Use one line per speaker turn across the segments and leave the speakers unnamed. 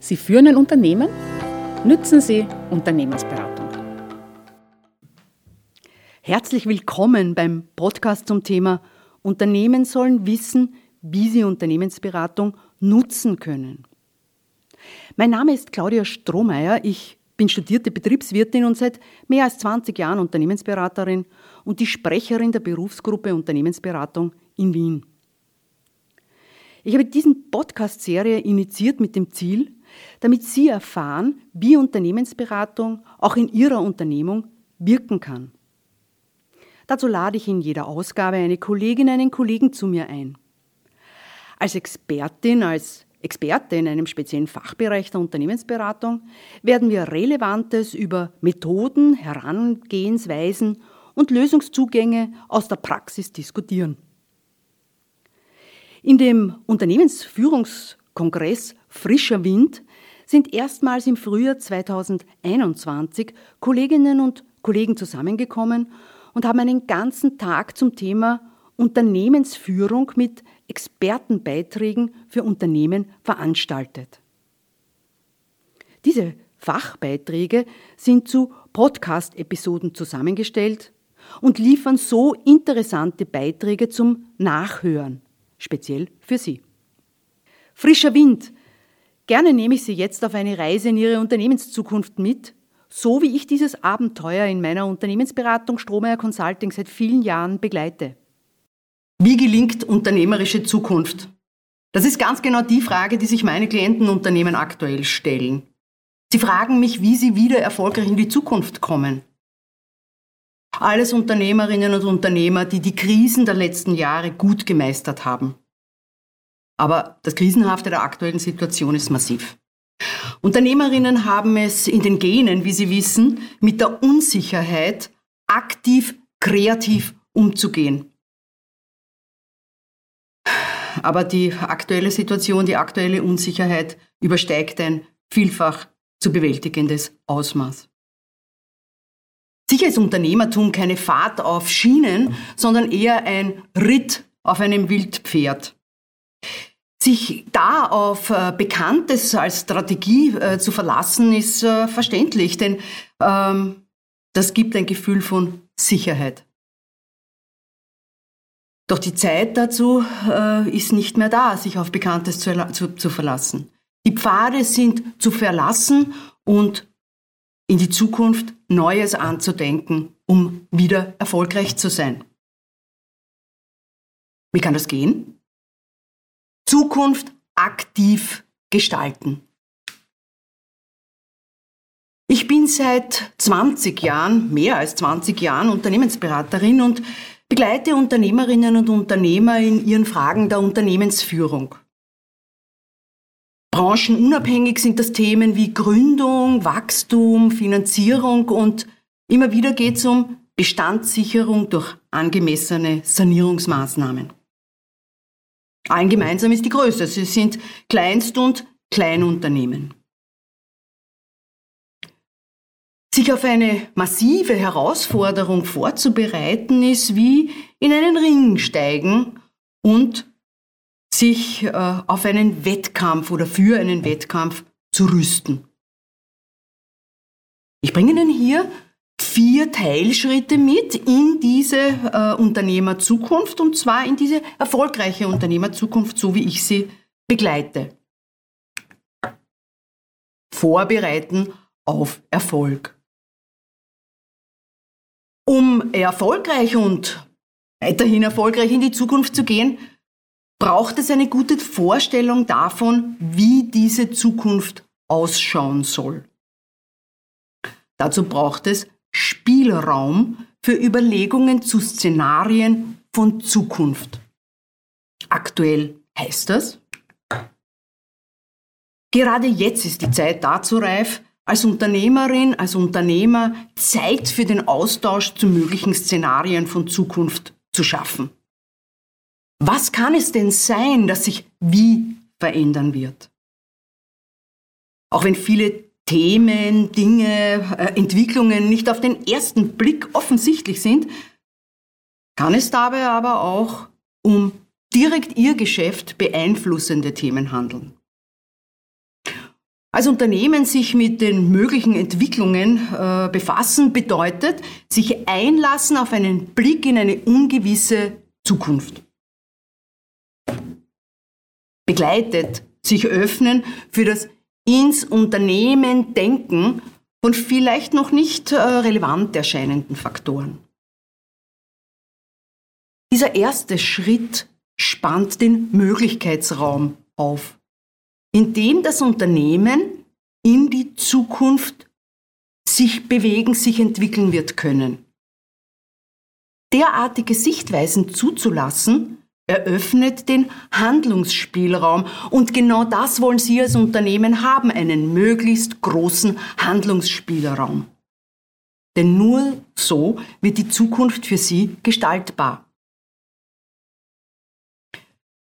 Sie führen ein Unternehmen? Nützen Sie Unternehmensberatung.
Herzlich willkommen beim Podcast zum Thema Unternehmen sollen wissen, wie sie Unternehmensberatung nutzen können. Mein Name ist Claudia Strohmeier. Ich bin studierte Betriebswirtin und seit mehr als 20 Jahren Unternehmensberaterin und die Sprecherin der Berufsgruppe Unternehmensberatung in Wien. Ich habe diese Podcast-Serie initiiert mit dem Ziel, damit Sie erfahren, wie Unternehmensberatung auch in Ihrer Unternehmung wirken kann. Dazu lade ich in jeder Ausgabe eine Kollegin, einen Kollegen zu mir ein. Als Expertin, als Experte in einem speziellen Fachbereich der Unternehmensberatung werden wir Relevantes über Methoden, Herangehensweisen und Lösungszugänge aus der Praxis diskutieren. In dem Unternehmensführungskongress Frischer Wind sind erstmals im Frühjahr 2021 Kolleginnen und Kollegen zusammengekommen und haben einen ganzen Tag zum Thema Unternehmensführung mit Expertenbeiträgen für Unternehmen veranstaltet. Diese Fachbeiträge sind zu Podcast-Episoden zusammengestellt und liefern so interessante Beiträge zum Nachhören, speziell für Sie. Frischer Wind. Gerne nehme ich Sie jetzt auf eine Reise in Ihre Unternehmenszukunft mit, so wie ich dieses Abenteuer in meiner Unternehmensberatung Strohmeier Consulting seit vielen Jahren begleite. Wie gelingt unternehmerische Zukunft? Das ist ganz genau die Frage, die sich meine Klientenunternehmen aktuell stellen. Sie fragen mich, wie sie wieder erfolgreich in die Zukunft kommen. Alles Unternehmerinnen und Unternehmer, die die Krisen der letzten Jahre gut gemeistert haben. Aber das Krisenhafte der aktuellen Situation ist massiv. Unternehmerinnen haben es in den Genen, wie Sie wissen, mit der Unsicherheit aktiv, kreativ umzugehen. Aber die aktuelle Situation, die aktuelle Unsicherheit übersteigt ein vielfach zu bewältigendes Ausmaß. Sicher ist Unternehmertum keine Fahrt auf Schienen, sondern eher ein Ritt auf einem Wildpferd. Sich da auf äh, Bekanntes als Strategie äh, zu verlassen, ist äh, verständlich, denn ähm, das gibt ein Gefühl von Sicherheit. Doch die Zeit dazu äh, ist nicht mehr da, sich auf Bekanntes zu, zu, zu verlassen. Die Pfade sind zu verlassen und in die Zukunft Neues anzudenken, um wieder erfolgreich zu sein. Wie kann das gehen? Zukunft aktiv gestalten. Ich bin seit 20 Jahren, mehr als 20 Jahren Unternehmensberaterin und begleite Unternehmerinnen und Unternehmer in ihren Fragen der Unternehmensführung. Branchenunabhängig sind das Themen wie Gründung, Wachstum, Finanzierung und immer wieder geht es um Bestandssicherung durch angemessene Sanierungsmaßnahmen. Allen gemeinsam ist die Größe. Sie sind Kleinst- und Kleinunternehmen. Sich auf eine massive Herausforderung vorzubereiten, ist wie in einen Ring steigen und sich äh, auf einen Wettkampf oder für einen Wettkampf zu rüsten. Ich bringe Ihnen hier vier Teilschritte mit in diese äh, Unternehmerzukunft und zwar in diese erfolgreiche Unternehmerzukunft, so wie ich sie begleite. Vorbereiten auf Erfolg. Um erfolgreich und weiterhin erfolgreich in die Zukunft zu gehen, braucht es eine gute Vorstellung davon, wie diese Zukunft ausschauen soll. Dazu braucht es Spielraum für Überlegungen zu Szenarien von Zukunft. Aktuell heißt das, gerade jetzt ist die Zeit dazu reif, als Unternehmerin, als Unternehmer Zeit für den Austausch zu möglichen Szenarien von Zukunft zu schaffen. Was kann es denn sein, dass sich wie verändern wird? Auch wenn viele Themen, Dinge, äh, Entwicklungen nicht auf den ersten Blick offensichtlich sind, kann es dabei aber auch um direkt Ihr Geschäft beeinflussende Themen handeln. Als Unternehmen sich mit den möglichen Entwicklungen äh, befassen, bedeutet sich einlassen auf einen Blick in eine ungewisse Zukunft. Begleitet sich öffnen für das ins Unternehmen denken von vielleicht noch nicht äh, relevant erscheinenden Faktoren. Dieser erste Schritt spannt den Möglichkeitsraum auf, in dem das Unternehmen in die Zukunft sich bewegen, sich entwickeln wird können. Derartige Sichtweisen zuzulassen, eröffnet den Handlungsspielraum. Und genau das wollen Sie als Unternehmen haben, einen möglichst großen Handlungsspielraum. Denn nur so wird die Zukunft für Sie gestaltbar.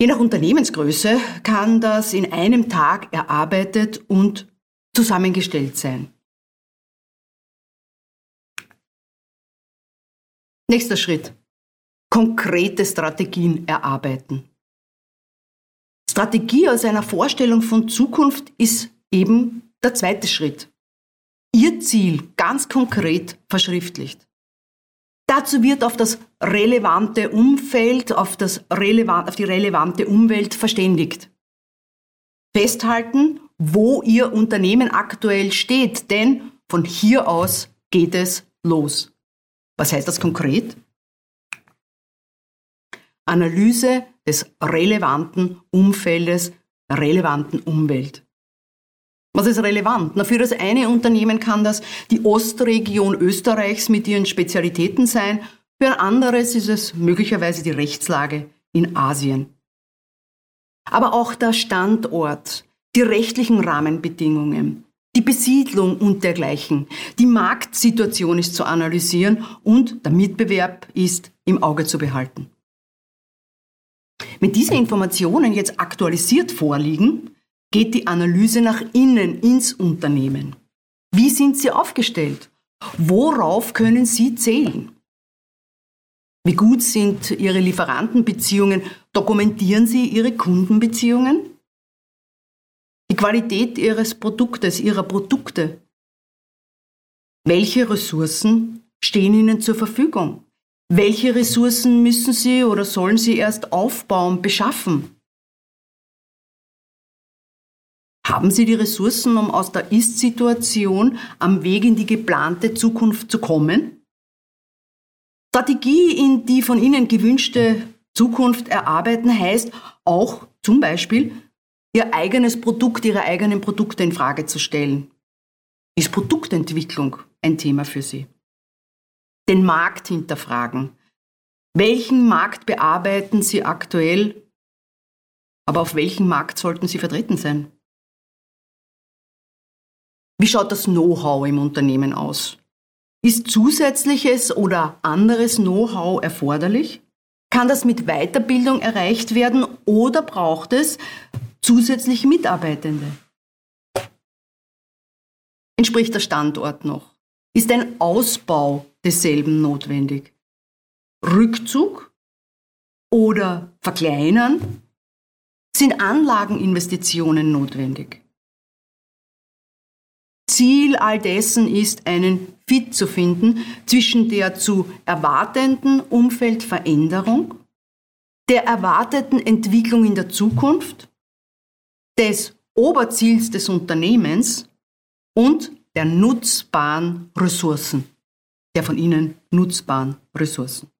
Je nach Unternehmensgröße kann das in einem Tag erarbeitet und zusammengestellt sein. Nächster Schritt. Konkrete Strategien erarbeiten. Strategie aus einer Vorstellung von Zukunft ist eben der zweite Schritt. Ihr Ziel ganz konkret verschriftlicht. Dazu wird auf das relevante Umfeld, auf, das relevant, auf die relevante Umwelt verständigt. Festhalten, wo Ihr Unternehmen aktuell steht, denn von hier aus geht es los. Was heißt das konkret? Analyse des relevanten Umfeldes, der relevanten Umwelt. Was ist relevant? Na, für das eine Unternehmen kann das die Ostregion Österreichs mit ihren Spezialitäten sein, für ein anderes ist es möglicherweise die Rechtslage in Asien. Aber auch der Standort, die rechtlichen Rahmenbedingungen, die Besiedlung und dergleichen, die Marktsituation ist zu analysieren und der Mitbewerb ist im Auge zu behalten. Wenn diese Informationen jetzt aktualisiert vorliegen, geht die Analyse nach innen ins Unternehmen. Wie sind Sie aufgestellt? Worauf können Sie zählen? Wie gut sind Ihre Lieferantenbeziehungen? Dokumentieren Sie Ihre Kundenbeziehungen? Die Qualität Ihres Produktes, Ihrer Produkte. Welche Ressourcen stehen Ihnen zur Verfügung? Welche Ressourcen müssen Sie oder sollen Sie erst aufbauen, beschaffen? Haben Sie die Ressourcen, um aus der Ist-Situation am Weg in die geplante Zukunft zu kommen? Strategie in die von Ihnen gewünschte Zukunft erarbeiten heißt auch zum Beispiel, Ihr eigenes Produkt, Ihre eigenen Produkte in Frage zu stellen. Ist Produktentwicklung ein Thema für Sie? Den Markt hinterfragen. Welchen Markt bearbeiten Sie aktuell? Aber auf welchem Markt sollten Sie vertreten sein? Wie schaut das Know-how im Unternehmen aus? Ist zusätzliches oder anderes Know-how erforderlich? Kann das mit Weiterbildung erreicht werden oder braucht es zusätzliche Mitarbeitende? Entspricht der Standort noch? Ist ein Ausbau desselben notwendig. Rückzug oder Verkleinern sind Anlageninvestitionen notwendig. Ziel all dessen ist, einen Fit zu finden zwischen der zu erwartenden Umfeldveränderung, der erwarteten Entwicklung in der Zukunft, des Oberziels des Unternehmens und der nutzbaren Ressourcen der von ihnen nutzbaren Ressourcen.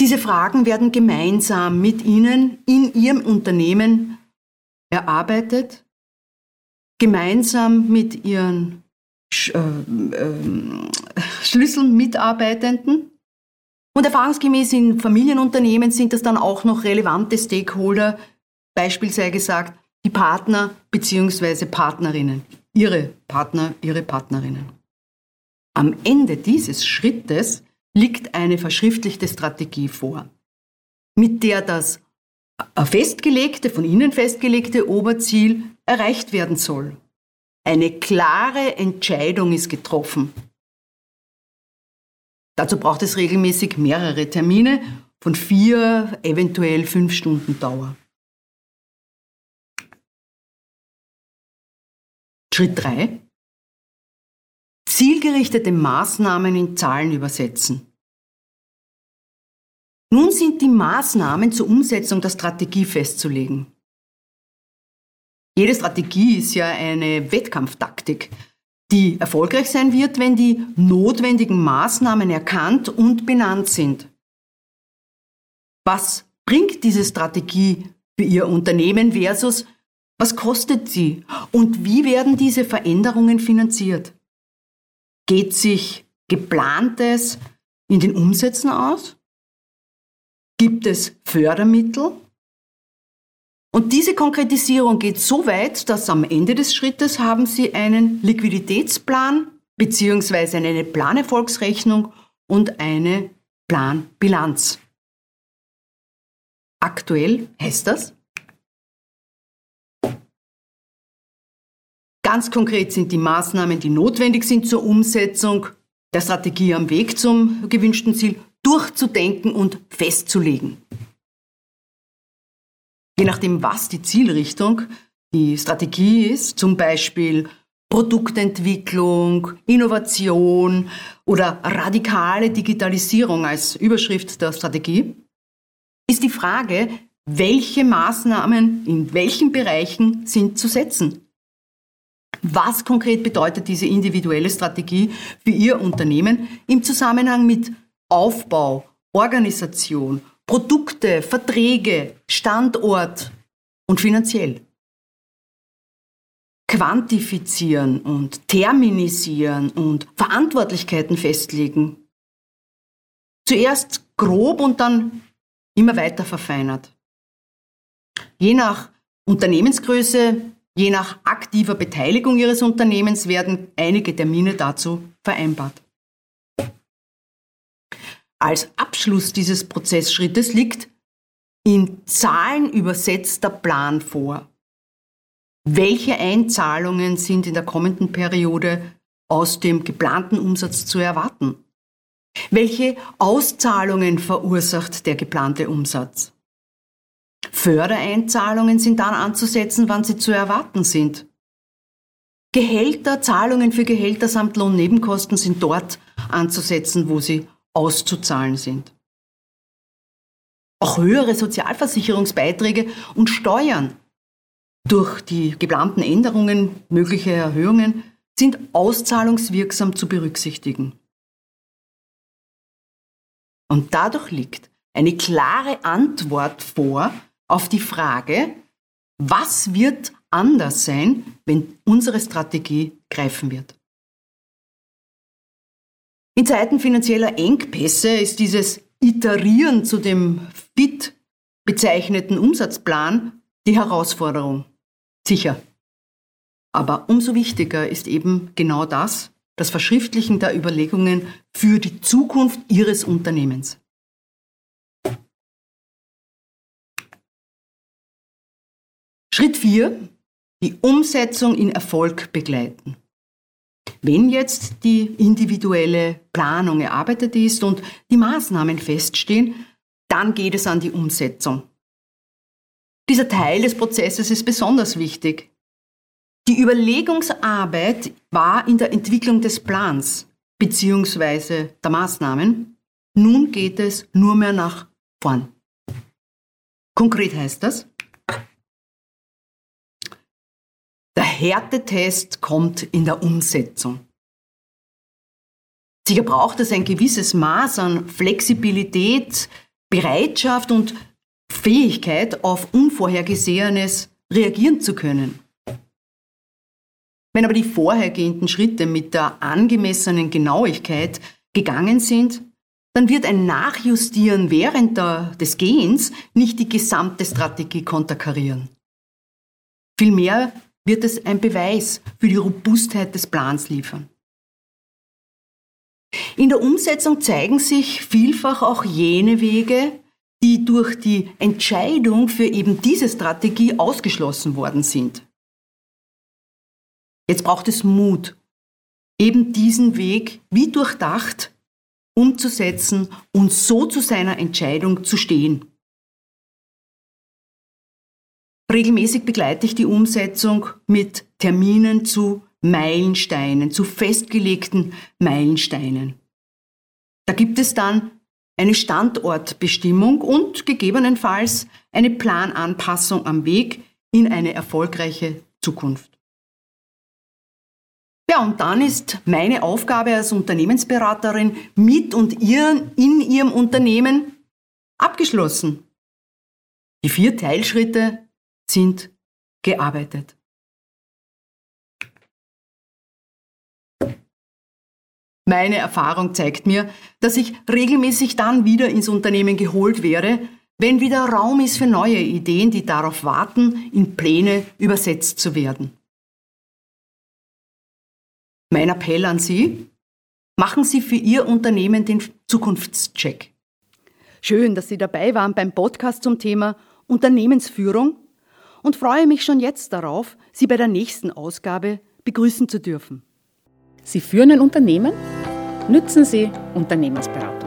Diese Fragen werden gemeinsam mit Ihnen in Ihrem Unternehmen erarbeitet, gemeinsam mit Ihren Sch äh, äh, Schlüsselmitarbeitenden. Und erfahrungsgemäß in Familienunternehmen sind das dann auch noch relevante Stakeholder, beispielsweise gesagt die Partner bzw. Partnerinnen, Ihre Partner, Ihre Partnerinnen. Am Ende dieses Schrittes liegt eine verschriftlichte Strategie vor, mit der das festgelegte, von Ihnen festgelegte Oberziel erreicht werden soll. Eine klare Entscheidung ist getroffen. Dazu braucht es regelmäßig mehrere Termine von vier, eventuell fünf Stunden Dauer. Schritt 3. Zielgerichtete Maßnahmen in Zahlen übersetzen. Nun sind die Maßnahmen zur Umsetzung der Strategie festzulegen. Jede Strategie ist ja eine Wettkampftaktik, die erfolgreich sein wird, wenn die notwendigen Maßnahmen erkannt und benannt sind. Was bringt diese Strategie für Ihr Unternehmen versus was kostet sie und wie werden diese Veränderungen finanziert? Geht sich geplantes in den Umsätzen aus? Gibt es Fördermittel? Und diese Konkretisierung geht so weit, dass am Ende des Schrittes haben Sie einen Liquiditätsplan bzw. eine Planerfolgsrechnung und eine Planbilanz. Aktuell heißt das, Ganz konkret sind die Maßnahmen, die notwendig sind zur Umsetzung der Strategie am Weg zum gewünschten Ziel, durchzudenken und festzulegen. Je nachdem, was die Zielrichtung, die Strategie ist, zum Beispiel Produktentwicklung, Innovation oder radikale Digitalisierung als Überschrift der Strategie, ist die Frage, welche Maßnahmen in welchen Bereichen sind zu setzen. Was konkret bedeutet diese individuelle Strategie für Ihr Unternehmen im Zusammenhang mit Aufbau, Organisation, Produkte, Verträge, Standort und finanziell? Quantifizieren und terminisieren und Verantwortlichkeiten festlegen. Zuerst grob und dann immer weiter verfeinert. Je nach Unternehmensgröße Je nach aktiver Beteiligung Ihres Unternehmens werden einige Termine dazu vereinbart. Als Abschluss dieses Prozessschrittes liegt in Zahlen übersetzter Plan vor. Welche Einzahlungen sind in der kommenden Periode aus dem geplanten Umsatz zu erwarten? Welche Auszahlungen verursacht der geplante Umsatz? Fördereinzahlungen sind dann anzusetzen, wann sie zu erwarten sind. Gehälter, Zahlungen für Gehälter samt Lohnnebenkosten sind dort anzusetzen, wo sie auszuzahlen sind. Auch höhere Sozialversicherungsbeiträge und Steuern durch die geplanten Änderungen, mögliche Erhöhungen, sind auszahlungswirksam zu berücksichtigen. Und dadurch liegt eine klare Antwort vor auf die Frage, was wird anders sein, wenn unsere Strategie greifen wird. In Zeiten finanzieller Engpässe ist dieses Iterieren zu dem FIT bezeichneten Umsatzplan die Herausforderung. Sicher. Aber umso wichtiger ist eben genau das, das Verschriftlichen der Überlegungen für die Zukunft Ihres Unternehmens. Schritt 4. Die Umsetzung in Erfolg begleiten. Wenn jetzt die individuelle Planung erarbeitet ist und die Maßnahmen feststehen, dann geht es an die Umsetzung. Dieser Teil des Prozesses ist besonders wichtig. Die Überlegungsarbeit war in der Entwicklung des Plans bzw. der Maßnahmen. Nun geht es nur mehr nach vorn. Konkret heißt das, Der Härtetest kommt in der Umsetzung. Sicher braucht es ein gewisses Maß an Flexibilität, Bereitschaft und Fähigkeit, auf Unvorhergesehenes reagieren zu können. Wenn aber die vorhergehenden Schritte mit der angemessenen Genauigkeit gegangen sind, dann wird ein Nachjustieren während der, des Gehens nicht die gesamte Strategie konterkarieren. Vielmehr wird es ein Beweis für die Robustheit des Plans liefern. In der Umsetzung zeigen sich vielfach auch jene Wege, die durch die Entscheidung für eben diese Strategie ausgeschlossen worden sind. Jetzt braucht es Mut, eben diesen Weg wie durchdacht umzusetzen und so zu seiner Entscheidung zu stehen. Regelmäßig begleite ich die Umsetzung mit Terminen zu Meilensteinen, zu festgelegten Meilensteinen. Da gibt es dann eine Standortbestimmung und gegebenenfalls eine Plananpassung am Weg in eine erfolgreiche Zukunft. Ja, und dann ist meine Aufgabe als Unternehmensberaterin mit und ihren, in ihrem Unternehmen abgeschlossen. Die vier Teilschritte sind gearbeitet. Meine Erfahrung zeigt mir, dass ich regelmäßig dann wieder ins Unternehmen geholt wäre, wenn wieder Raum ist für neue Ideen, die darauf warten, in Pläne übersetzt zu werden. Mein Appell an Sie, machen Sie für Ihr Unternehmen den Zukunftscheck. Schön, dass Sie dabei waren beim Podcast zum Thema Unternehmensführung und freue mich schon jetzt darauf, Sie bei der nächsten Ausgabe begrüßen zu dürfen.
Sie führen ein Unternehmen? Nützen Sie Unternehmensberatung.